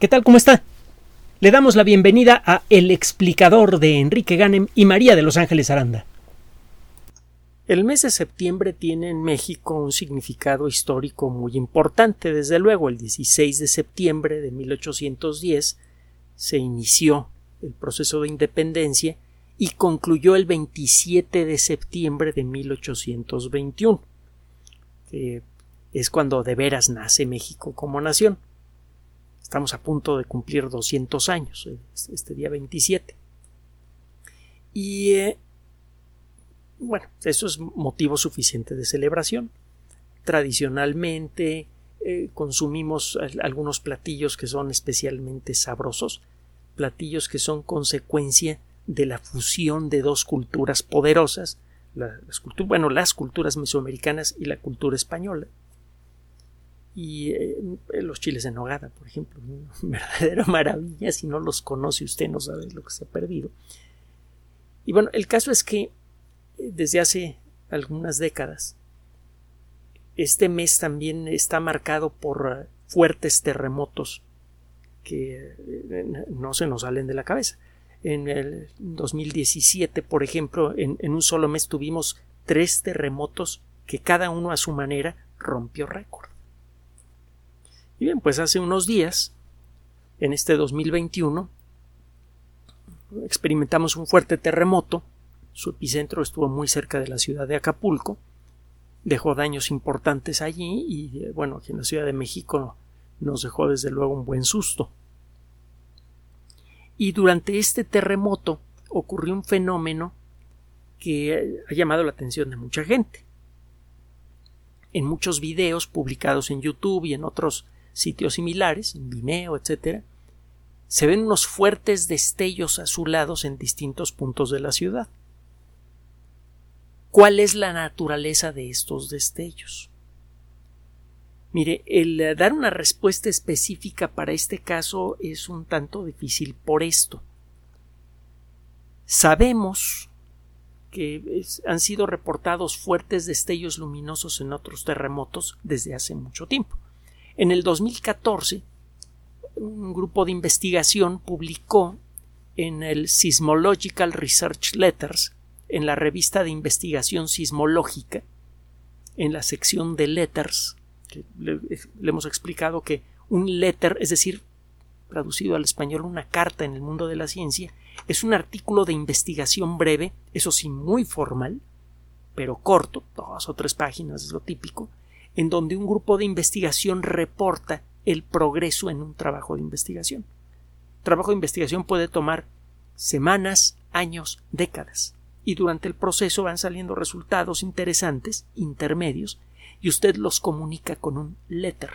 ¿Qué tal? ¿Cómo está? Le damos la bienvenida a El explicador de Enrique Ganem y María de Los Ángeles Aranda. El mes de septiembre tiene en México un significado histórico muy importante. Desde luego, el 16 de septiembre de 1810 se inició el proceso de independencia y concluyó el 27 de septiembre de 1821, que es cuando de veras nace México como nación. Estamos a punto de cumplir 200 años, eh, este día 27. Y eh, bueno, eso es motivo suficiente de celebración. Tradicionalmente eh, consumimos algunos platillos que son especialmente sabrosos, platillos que son consecuencia de la fusión de dos culturas poderosas, bueno, las culturas mesoamericanas y la cultura española y eh, los chiles en nogada, por ejemplo, una verdadera maravilla, si no los conoce usted no sabe lo que se ha perdido. Y bueno, el caso es que eh, desde hace algunas décadas este mes también está marcado por eh, fuertes terremotos que no se nos salen de la cabeza. En el 2017, por ejemplo, en, en un solo mes tuvimos tres terremotos que cada uno a su manera rompió récord. Y bien, pues hace unos días, en este 2021, experimentamos un fuerte terremoto. Su epicentro estuvo muy cerca de la ciudad de Acapulco. Dejó daños importantes allí y, eh, bueno, aquí en la Ciudad de México nos dejó desde luego un buen susto. Y durante este terremoto ocurrió un fenómeno que eh, ha llamado la atención de mucha gente. En muchos videos publicados en YouTube y en otros sitios similares, en Vimeo, etc., se ven unos fuertes destellos azulados en distintos puntos de la ciudad. ¿Cuál es la naturaleza de estos destellos? Mire, el eh, dar una respuesta específica para este caso es un tanto difícil por esto. Sabemos que han sido reportados fuertes destellos luminosos en otros terremotos desde hace mucho tiempo. En el 2014, un grupo de investigación publicó en el Seismological Research Letters, en la revista de investigación sismológica, en la sección de letters, le, le, hemos explicado que un letter, es decir, traducido al español una carta en el mundo de la ciencia, es un artículo de investigación breve, eso sí muy formal, pero corto, dos o tres páginas es lo típico, en donde un grupo de investigación reporta el progreso en un trabajo de investigación. trabajo de investigación puede tomar semanas, años, décadas, y durante el proceso van saliendo resultados interesantes, intermedios, y usted los comunica con un letter.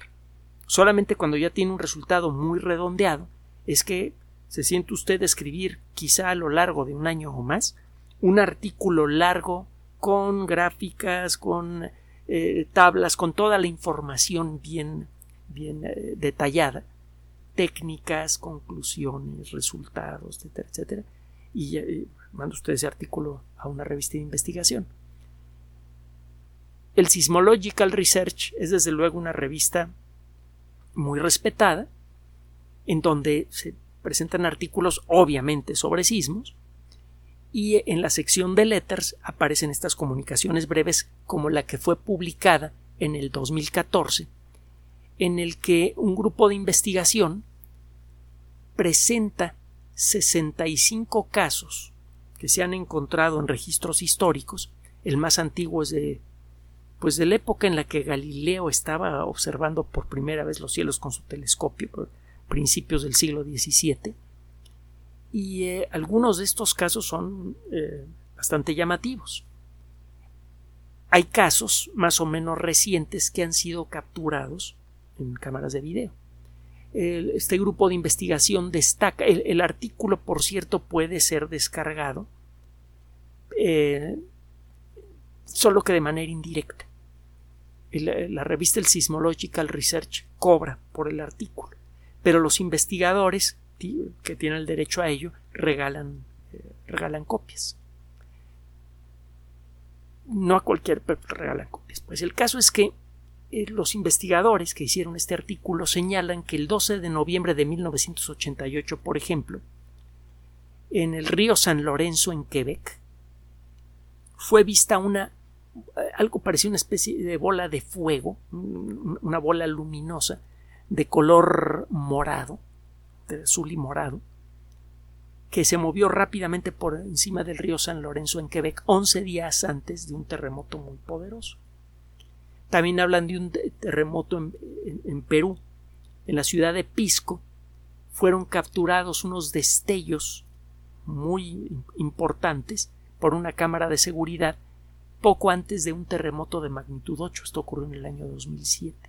Solamente cuando ya tiene un resultado muy redondeado es que se siente usted escribir, quizá a lo largo de un año o más, un artículo largo con gráficas, con eh, tablas con toda la información bien, bien eh, detallada, técnicas, conclusiones, resultados, etcétera, etcétera. Y eh, manda usted ese artículo a una revista de investigación. El Sismological Research es desde luego una revista muy respetada, en donde se presentan artículos obviamente sobre sismos, y en la sección de letters aparecen estas comunicaciones breves como la que fue publicada en el 2014 en el que un grupo de investigación presenta 65 casos que se han encontrado en registros históricos. El más antiguo es de pues de la época en la que Galileo estaba observando por primera vez los cielos con su telescopio principios del siglo XVII y eh, algunos de estos casos son eh, bastante llamativos. Hay casos más o menos recientes que han sido capturados en cámaras de video. este grupo de investigación destaca, el, artículo por cierto puede ser descargado eh, solo que de manera indirecta. la revista El Sismological Research cobra por el artículo, pero los investigadores que tienen el derecho a ello regalan, eh, regalan copias. No a cualquier regalan copias. Pues el caso es que eh, los investigadores que hicieron este artículo señalan que el 12 de noviembre de 1988, por ejemplo, en el río San Lorenzo, en Quebec, fue vista una algo parecía una especie de bola de fuego, una bola luminosa de color morado, azul y morado, que se movió rápidamente por encima del río San Lorenzo en Quebec 11 días antes de un terremoto muy poderoso. También hablan de un terremoto en, Perú. En la ciudad de Pisco fueron capturados unos destellos muy importantes por una cámara de seguridad poco antes de un terremoto de magnitud 8. Esto ocurrió en el año 2007.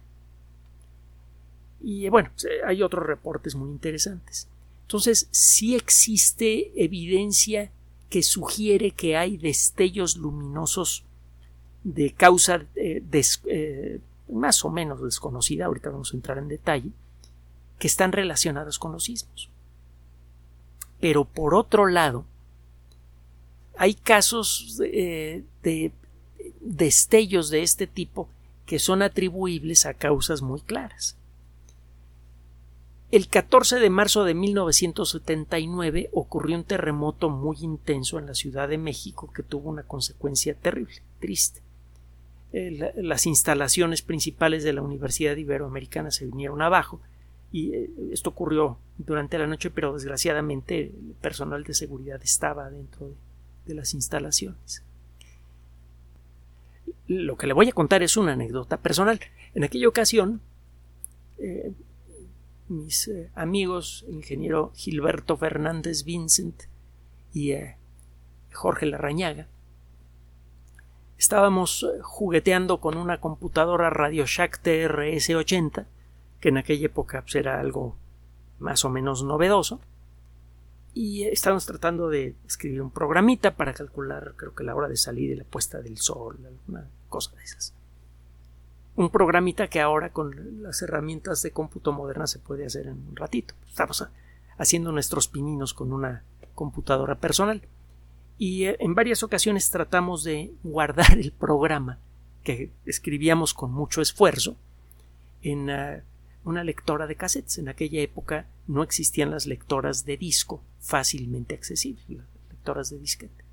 Y bueno, hay otros reportes muy interesantes. Entonces, sí existe evidencia que sugiere que hay destellos luminosos de causa eh, eh, más o menos desconocida, ahorita vamos a entrar en detalle, que están relacionados con los sismos. Pero por otro lado, hay casos eh, de destellos de este tipo que son atribuibles a causas muy claras. El 14 de marzo de 1979 ocurrió un terremoto muy intenso en la Ciudad de México que tuvo una consecuencia terrible, triste. Eh, las instalaciones principales de la Universidad Iberoamericana se vinieron abajo y eh, esto ocurrió durante la noche, pero desgraciadamente el personal de seguridad estaba dentro de, las instalaciones. Lo que le voy a contar es una anécdota personal. En aquella ocasión, eh, mis eh, amigos, el ingeniero Gilberto Fernández Vincent y eh, Jorge Larrañaga, estábamos eh, jugueteando con una computadora RadioShack TRS-80, que en aquella época pues, era algo más o menos novedoso, y estábamos tratando de escribir un programita para calcular, creo que la hora de salir y la puesta del sol, alguna cosa de esas un programita que ahora con las herramientas de cómputo moderna se puede hacer en un ratito. Estamos haciendo nuestros pininos con una computadora personal y eh, en varias ocasiones tratamos de guardar el programa que escribíamos con mucho esfuerzo en eh, una lectora de cassettes. En aquella época no existían las lectoras de disco fácilmente accesibles, lectoras de disquete.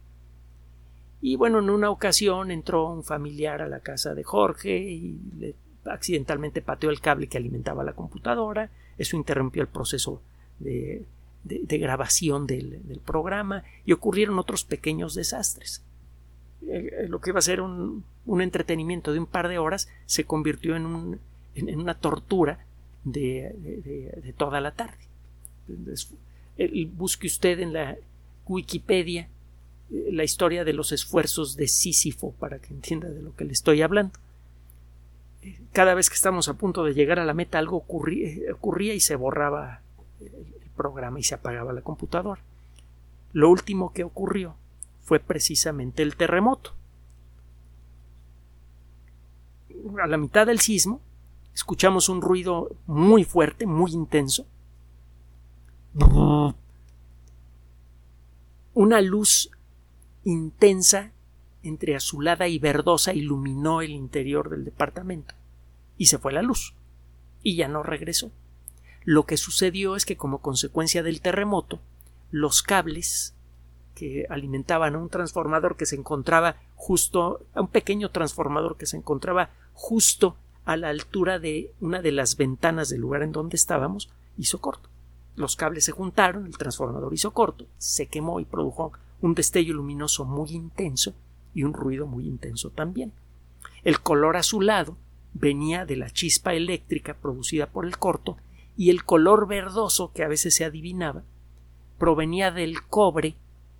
Y bueno, en una ocasión entró un familiar a la casa de Jorge y le accidentalmente pateó el cable que alimentaba la computadora. Eso interrumpió el proceso de, grabación del, programa y ocurrieron otros pequeños desastres. Eh, eh, lo que iba a ser un, entretenimiento de un par de horas se convirtió en, un, en, una tortura de, toda la tarde. busque usted en la Wikipedia la historia de los esfuerzos de Sísifo para que entienda de lo que le estoy hablando. Cada vez que estamos a punto de llegar a la meta algo ocurría, y se borraba el programa y se apagaba la computadora. Lo último que ocurrió fue precisamente el terremoto. A la mitad del sismo escuchamos un ruido muy fuerte, muy intenso. Una luz intensa entre azulada y verdosa iluminó el interior del departamento y se fue la luz y ya no regresó. Lo que sucedió es que como consecuencia del terremoto los cables que alimentaban a un transformador que se encontraba justo a un pequeño transformador que se encontraba justo a la altura de una de las ventanas del lugar en donde estábamos hizo corto. Los cables se juntaron, el transformador hizo corto, se quemó y produjo un destello luminoso muy intenso y un ruido muy intenso también. El color azulado venía de la chispa eléctrica producida por el corto y el color verdoso que a veces se adivinaba provenía del cobre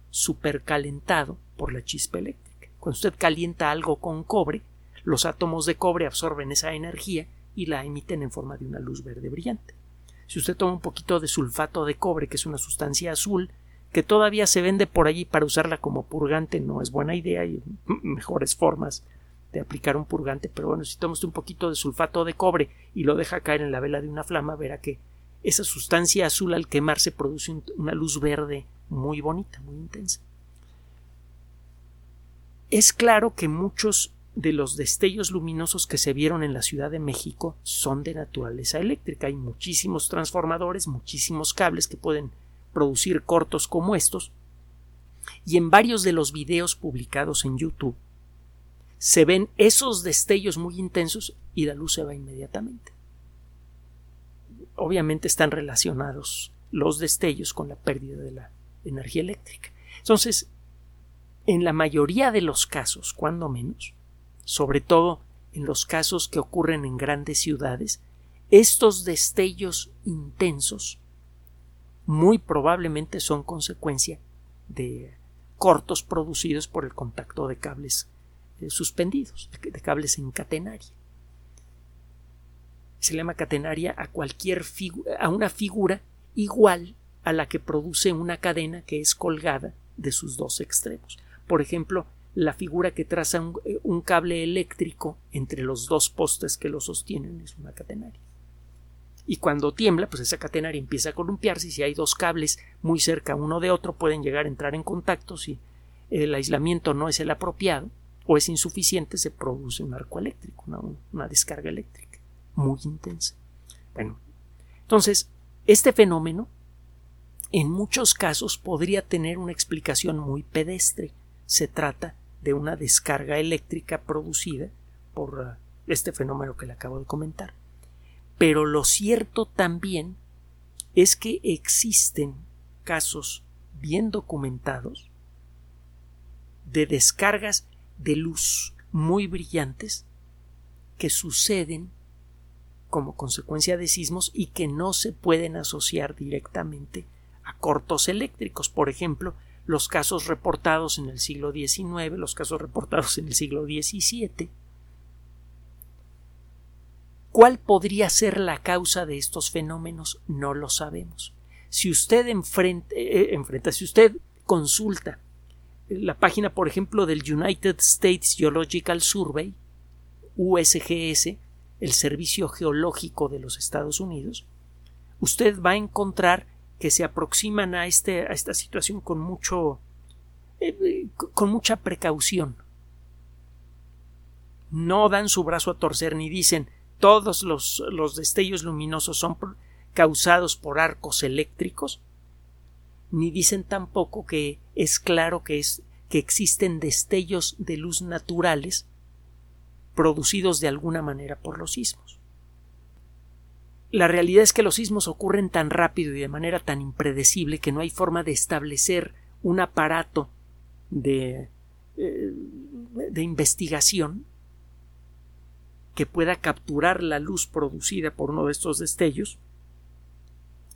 supercalentado por la chispa eléctrica. Cuando usted calienta algo con cobre, los átomos de cobre absorben esa energía y la emiten en forma de una luz verde brillante. Si usted toma un poquito de sulfato de cobre, que es una sustancia azul, que todavía se vende por allí para usarla como purgante no es buena idea y mejores formas de aplicar un purgante, pero bueno, si tomas un poquito de sulfato de cobre y lo deja caer en la vela de una flama, verá que esa sustancia azul al quemarse produce una luz verde muy bonita, muy intensa. Es claro que muchos de los destellos luminosos que se vieron en la Ciudad de México son de naturaleza eléctrica. Hay muchísimos transformadores, muchísimos cables que pueden producir cortos como estos. Y en varios de los videos publicados en YouTube se ven esos destellos muy intensos y la luz se va inmediatamente. Obviamente están relacionados los destellos con la pérdida de la energía eléctrica. Entonces, en la mayoría de los casos, cuando menos, sobre todo en los casos que ocurren en grandes ciudades, estos destellos intensos muy probablemente son consecuencia de cortos producidos por el contacto de cables eh, suspendidos, de, cables en catenaria. Se llama catenaria a cualquier a una figura igual a la que produce una cadena que es colgada de sus dos extremos. Por ejemplo, la figura que traza un, eh, un, cable eléctrico entre los dos postes que lo sostienen es una catenaria. Y cuando tiembla, pues esa catenaria empieza a columpiarse y si hay dos cables muy cerca uno de otro pueden llegar a entrar en contacto si el aislamiento no es el apropiado o es insuficiente se produce un arco eléctrico, una, una descarga eléctrica muy intensa. Bueno, entonces, este fenómeno en muchos casos podría tener una explicación muy pedestre. Se trata de una descarga eléctrica producida por uh, este fenómeno que le acabo de comentar. Pero lo cierto también es que existen casos bien documentados de descargas de luz muy brillantes que suceden como consecuencia de sismos y que no se pueden asociar directamente a cortos eléctricos. Por ejemplo, los casos reportados en el siglo XIX, los casos reportados en el siglo XVII. ¿Cuál podría ser la causa de estos fenómenos? No lo sabemos. Si usted enfrenta, eh, enfrenta si usted consulta la página, por ejemplo, del United States Geological Survey, USGS, el Servicio Geológico de los Estados Unidos, usted va a encontrar que se aproximan a, este, a esta situación con mucho eh, con mucha precaución. No dan su brazo a torcer ni dicen todos los, los destellos luminosos son causados por arcos eléctricos, ni dicen tampoco que es claro que, existen destellos de luz naturales producidos de alguna manera por los sismos. La realidad es que los sismos ocurren tan rápido y de manera tan impredecible que no hay forma de establecer un aparato de, eh, de investigación que pueda capturar la luz producida por uno de estos destellos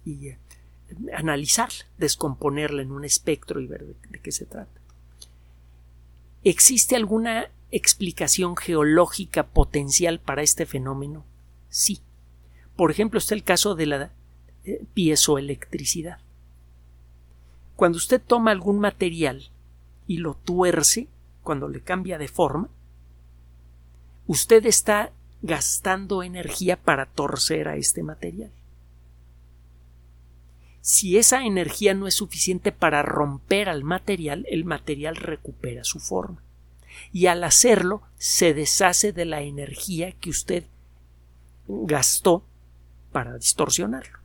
y eh, analizarla, descomponerla en un espectro y ver de, qué se trata. ¿Existe alguna explicación geológica potencial para este fenómeno? Sí. Por ejemplo, está el caso de la eh, piezoelectricidad. Cuando usted toma algún material y lo tuerce, cuando le cambia de forma, usted está gastando energía para torcer a este material si esa energía no es suficiente para romper al material, el material recupera su forma. Y al hacerlo, se deshace de la energía que usted gastó para distorsionarlo.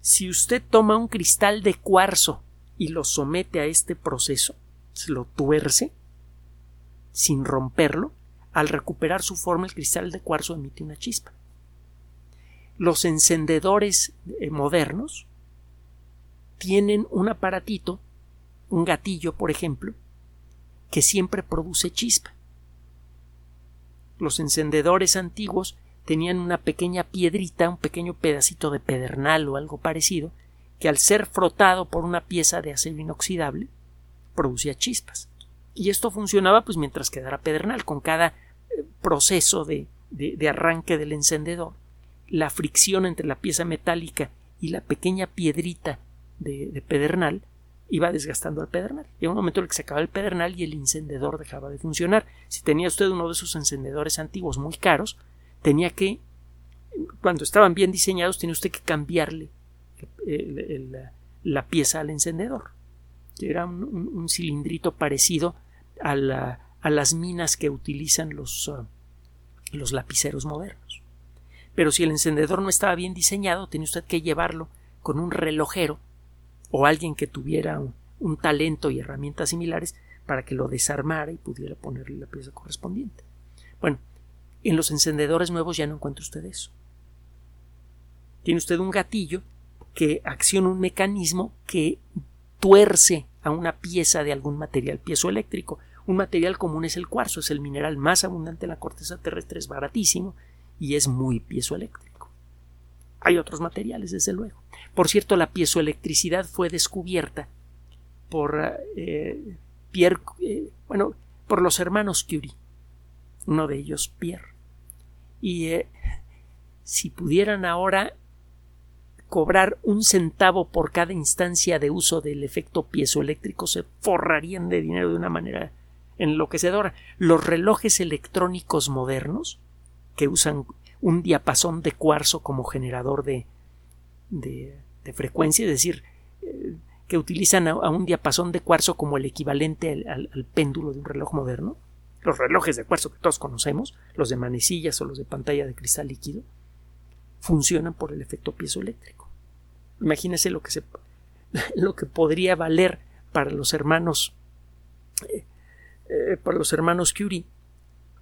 Si usted toma un cristal de cuarzo y lo somete a este proceso, lo tuerce sin romperlo, al recuperar su forma el cristal de cuarzo emite una chispa los encendedores eh, modernos tienen un aparatito, un gatillo, por ejemplo, que siempre produce chispa. Los encendedores antiguos tenían una pequeña piedrita, un pequeño pedacito de pedernal o algo parecido, que al ser frotado por una pieza de acero inoxidable producía chispas. Y esto funcionaba pues mientras quedara pedernal. Con cada eh, proceso de, de arranque del encendedor la fricción entre la pieza metálica y la pequeña piedrita de, pedernal iba desgastando al pedernal. Y un momento en el que se acababa el pedernal y el encendedor dejaba de funcionar. Si tenía usted uno de esos encendedores antiguos muy caros, tenía que, cuando estaban bien diseñados, tenía usted que cambiarle la pieza al encendedor. Era un, cilindrito parecido a la, a las minas que utilizan los, uh, los lapiceros modernos. Pero si el encendedor no estaba bien diseñado, tenía usted que llevarlo con un relojero o alguien que tuviera un, talento y herramientas similares para que lo desarmara y pudiera ponerle la pieza correspondiente. Bueno, en los encendedores nuevos ya no encuentra usted eso. Tiene usted un gatillo que acciona un mecanismo que tuerce a una pieza de algún material piezoeléctrico. Un material común es el cuarzo, es el mineral más abundante en la corteza terrestre, es baratísimo y es muy piezoeléctrico. Hay otros materiales, desde luego. Por cierto, la piezoelectricidad fue descubierta por eh, Pierre, eh, bueno, por los hermanos Curie, uno de ellos Pierre. Y eh, si pudieran ahora cobrar un centavo por cada instancia de uso del efecto piezoeléctrico, se forrarían de dinero de una manera enloquecedora. Los relojes electrónicos modernos, que usan un diapasón de cuarzo como generador de, de, frecuencia, es decir, eh, que utilizan a, un diapasón de cuarzo como el equivalente al, péndulo de un reloj moderno, los relojes de cuarzo que todos conocemos, los de manecillas o los de pantalla de cristal líquido, funcionan por el efecto piezoeléctrico. Imagínese lo que se lo que podría valer para los hermanos eh, eh, para los hermanos Curie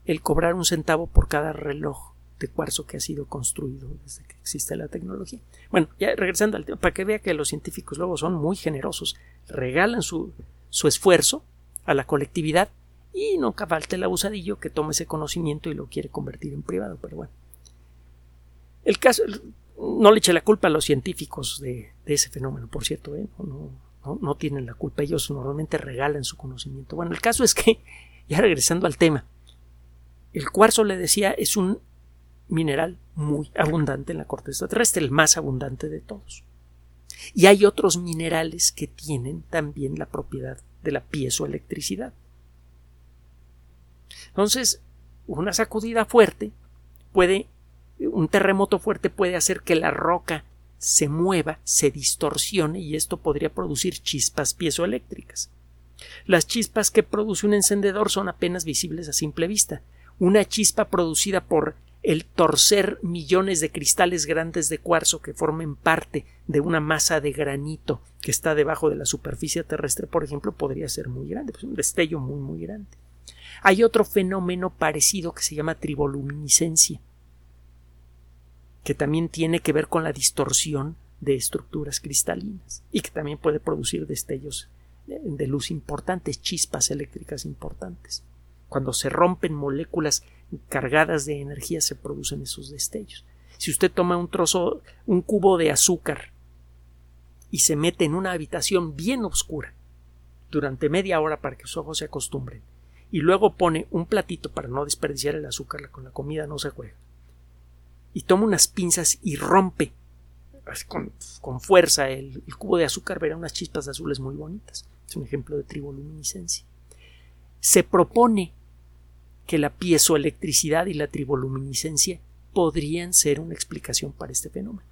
el cobrar un centavo por cada reloj de cuarzo que ha sido construido desde que existe la tecnología. Bueno, ya regresando al tema, para que vea que los científicos luego son muy generosos, regalan su, su esfuerzo a la colectividad y nunca falta el abusadillo que toma ese conocimiento y lo quiere convertir en privado, pero bueno. El caso, no le eche la culpa a los científicos de, ese fenómeno, por cierto, ¿eh? no, no, tienen la culpa, ellos normalmente regalan su conocimiento. Bueno, el caso es que, ya regresando al tema, el cuarzo, le decía, es un mineral muy abundante en la corteza terrestre, el más abundante de todos. Y hay otros minerales que tienen también la propiedad de la piezoelectricidad. Entonces, una sacudida fuerte puede un terremoto fuerte puede hacer que la roca se mueva, se distorsione y esto podría producir chispas piezoeléctricas. Las chispas que produce un encendedor son apenas visibles a simple vista. Una chispa producida por el torcer millones de cristales grandes de cuarzo que formen parte de una masa de granito que está debajo de la superficie terrestre, por ejemplo, podría ser muy grande, pues un destello muy muy grande. Hay otro fenómeno parecido que se llama triboluminiscencia que también tiene que ver con la distorsión de estructuras cristalinas y que también puede producir destellos de luz importantes, chispas eléctricas importantes. Cuando se rompen moléculas cargadas de energía se producen esos destellos. Si usted toma un trozo, un cubo de azúcar y se mete en una habitación bien oscura durante media hora para que sus ojos se acostumbren y luego pone un platito para no desperdiciar el azúcar con la comida no se juega y toma unas pinzas y rompe con, con fuerza el, cubo de azúcar, verá unas chispas azules muy bonitas. Es un ejemplo de triboluminiscencia. Se propone que la piezoelectricidad y la triboluminiscencia podrían ser una explicación para este fenómeno.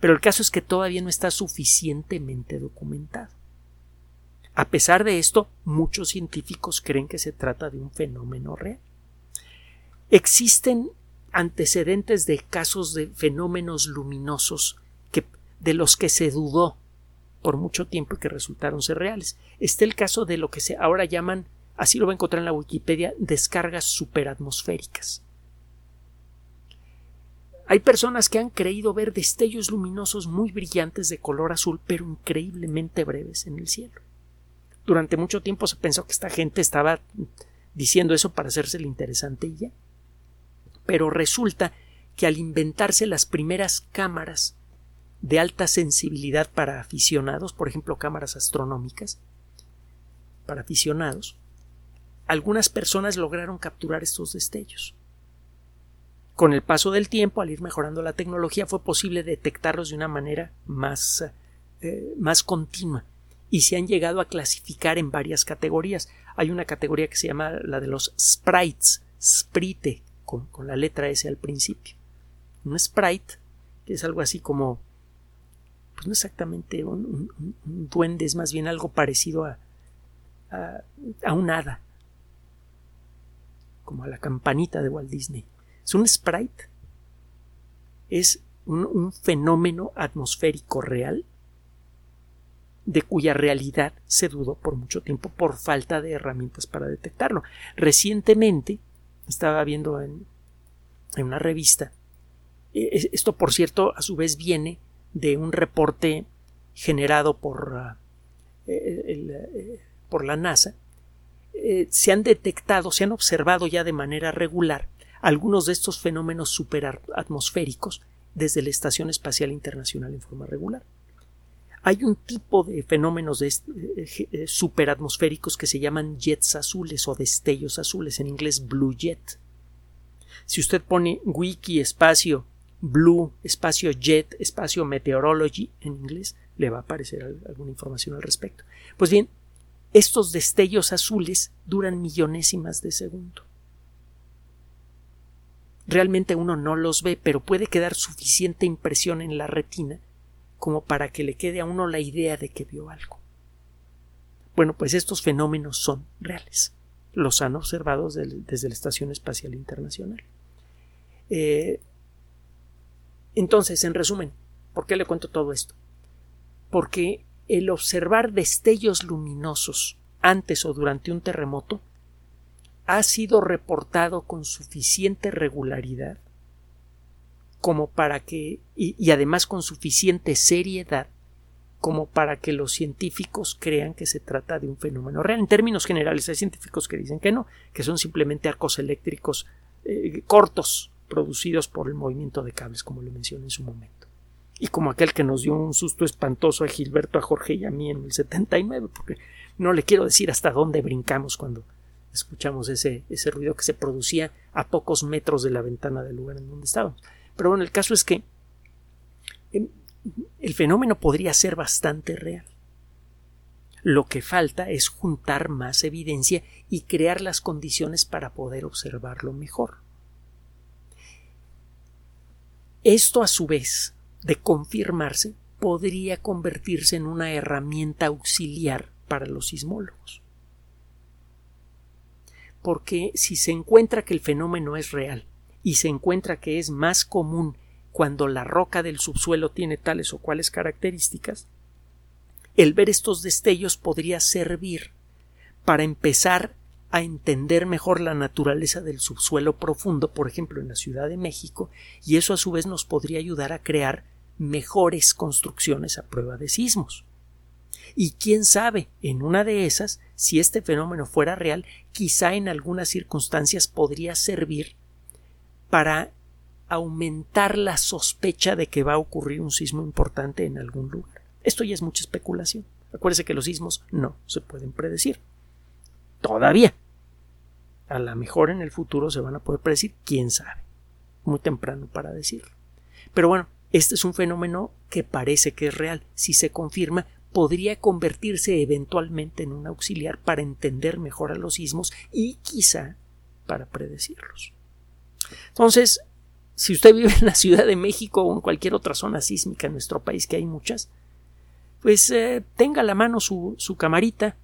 Pero el caso es que todavía no está suficientemente documentado. A pesar de esto, muchos científicos creen que se trata de un fenómeno real. Existen antecedentes de casos de fenómenos luminosos que, de los que se dudó por mucho tiempo y que resultaron ser reales. Está el caso de lo que se ahora llaman, así lo va a encontrar en la Wikipedia, descargas superatmosféricas. Hay personas que han creído ver destellos luminosos muy brillantes de color azul, pero increíblemente breves en el cielo. Durante mucho tiempo se pensó que esta gente estaba diciendo eso para hacerse el interesante y ya. Pero resulta que al inventarse las primeras cámaras de alta sensibilidad para aficionados, por ejemplo cámaras astronómicas, para aficionados, algunas personas lograron capturar estos destellos. Con el paso del tiempo, al ir mejorando la tecnología, fue posible detectarlos de una manera más, eh, más continua y se han llegado a clasificar en varias categorías. Hay una categoría que se llama la de los sprites, sprite, con, la letra S al principio. Un sprite, que es algo así como, pues no exactamente un, duende, es más bien algo parecido a, a, un hada. como a la campanita de Walt Disney. Es un sprite. Es un, fenómeno atmosférico real de cuya realidad se dudó por mucho tiempo por falta de herramientas para detectarlo. Recientemente estaba viendo en, una revista, e, esto por cierto a su vez viene de un reporte generado por, ah, eh, por la NASA, eh, se han detectado, se han observado ya de manera regular algunos de estos fenómenos superatmosféricos desde la Estación Espacial Internacional en forma regular. Hay un tipo de fenómenos de, eh, superatmosféricos que se llaman jets azules o destellos azules, en inglés blue jet. Si usted pone wiki espacio blue espacio jet espacio meteorology en inglés, le va a aparecer alguna información al respecto. Pues bien, estos destellos azules duran millonésimas de segundo. Realmente uno no los ve, pero puede quedar suficiente impresión en la retina como para que le quede a uno la idea de que vio algo. Bueno, pues estos fenómenos son reales. Los han observado desde la Estación Espacial Internacional. Eh, entonces, en resumen, ¿por qué le cuento todo esto? Porque el observar destellos luminosos antes o durante un terremoto ha sido reportado con suficiente regularidad como para que y, además con suficiente seriedad como para que los científicos crean que se trata de un fenómeno real. En términos generales, hay científicos que dicen que no, que son simplemente arcos eléctricos eh, cortos producidos por el movimiento de cables, como lo mencioné en su momento. Y como aquel que nos dio un susto espantoso a Gilberto, a Jorge y a mí en el 79, porque no le quiero decir hasta dónde brincamos cuando escuchamos ese, ese ruido que se producía a pocos metros de la ventana del lugar en donde estábamos. Pero bueno, el caso es que em, el fenómeno podría ser bastante real. Lo que falta es juntar más evidencia y crear las condiciones para poder observarlo mejor. Esto a su vez, de confirmarse, podría convertirse en una herramienta auxiliar para los sismólogos porque si se encuentra que el fenómeno es real y se encuentra que es más común cuando la roca del subsuelo tiene tales o cuales características, el ver estos destellos podría servir para empezar a entender mejor la naturaleza del subsuelo profundo, por ejemplo, en la Ciudad de México, y eso a su vez nos podría ayudar a crear mejores construcciones a prueba de sismos. Y quién sabe, en una de esas, si este fenómeno fuera real, quizá en algunas circunstancias podría servir para aumentar la sospecha de que va a ocurrir un sismo importante en algún lugar. Esto ya es mucha especulación. Acuérdese que los sismos no se pueden predecir. Todavía. A lo mejor en el futuro se van a poder predecir, quién sabe. Muy temprano para decirlo. Pero bueno, este es un fenómeno que parece que es real. Si se confirma, podría convertirse eventualmente en un auxiliar para entender mejor a los sismos y quizá para predecirlos. Entonces, si usted vive en la Ciudad de México o en cualquier otra zona sísmica en nuestro país, que hay muchas, pues eh, tenga a la mano su, su camarita.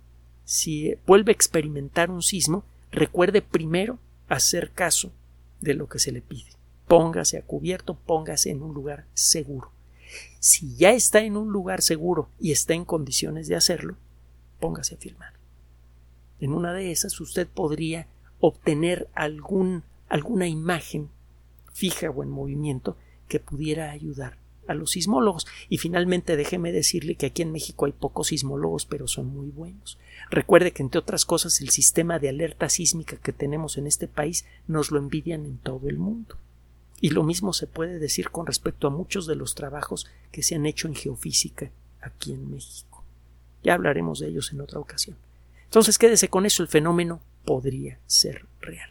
Si vuelve a experimentar un sismo, recuerde primero hacer caso de lo que se le pide. Póngase a cubierto, póngase en un lugar seguro. Si ya está en un lugar seguro y está en condiciones de hacerlo, póngase a filmar. En una de esas usted podría obtener algún, alguna imagen fija o en movimiento que pudiera ayudar a los sismólogos. Y finalmente déjeme decirle que aquí en México hay pocos sismólogos, pero son muy buenos. Recuerde que entre otras cosas el sistema de alerta sísmica que tenemos en este país nos lo envidian en todo el mundo. Y lo mismo se puede decir con respecto a muchos de los trabajos que se han hecho en geofísica aquí en México. Ya hablaremos de ellos en otra ocasión. Entonces quédese con eso, el fenómeno podría ser real.